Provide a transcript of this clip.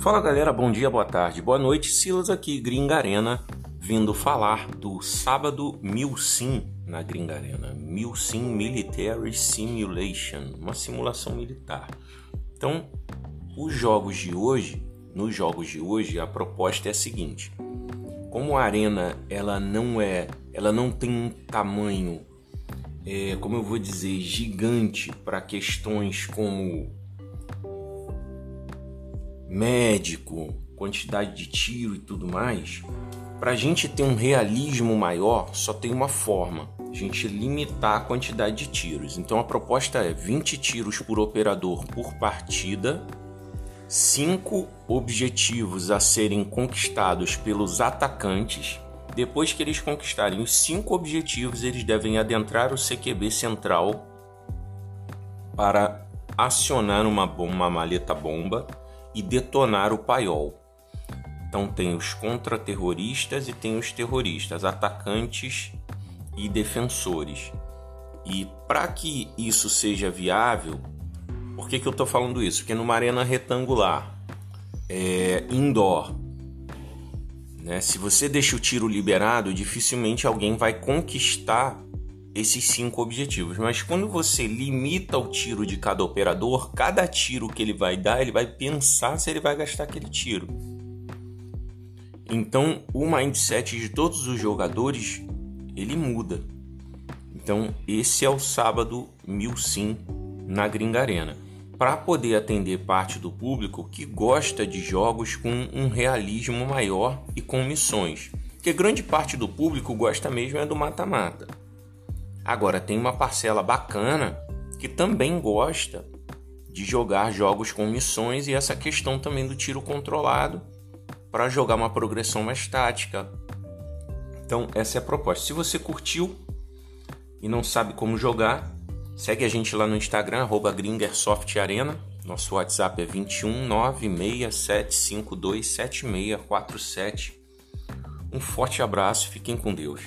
Fala galera, bom dia, boa tarde, boa noite. Silas aqui, Gringa Arena, vindo falar do sábado Mil Sim na Gringa Arena. Mil Sim Military Simulation, uma simulação militar. Então, os jogos de hoje, nos jogos de hoje, a proposta é a seguinte: como a arena ela não é, ela não tem um tamanho, é, como eu vou dizer, gigante para questões como médico, quantidade de tiro e tudo mais, para a gente ter um realismo maior, só tem uma forma: a gente limitar a quantidade de tiros. Então a proposta é 20 tiros por operador por partida, cinco objetivos a serem conquistados pelos atacantes. Depois que eles conquistarem os cinco objetivos, eles devem adentrar o CQB central para acionar uma, uma maleta bomba e detonar o paiol. Então tem os contra-terroristas e tem os terroristas, atacantes e defensores. E para que isso seja viável, por que, que eu estou falando isso? Porque numa arena retangular, é, indoor, né, se você deixa o tiro liberado, dificilmente alguém vai conquistar esses cinco objetivos. Mas quando você limita o tiro de cada operador, cada tiro que ele vai dar, ele vai pensar se ele vai gastar aquele tiro. Então, o mindset de todos os jogadores ele muda. Então, esse é o sábado mil sim na Gringa Arena, para poder atender parte do público que gosta de jogos com um realismo maior e com missões. Porque grande parte do público gosta mesmo é do mata-mata. Agora tem uma parcela bacana que também gosta de jogar jogos com missões e essa questão também do tiro controlado para jogar uma progressão mais tática. Então, essa é a proposta. Se você curtiu e não sabe como jogar, segue a gente lá no Instagram, GringerSoftArena. Nosso WhatsApp é 21 967527647. Um forte abraço, fiquem com Deus.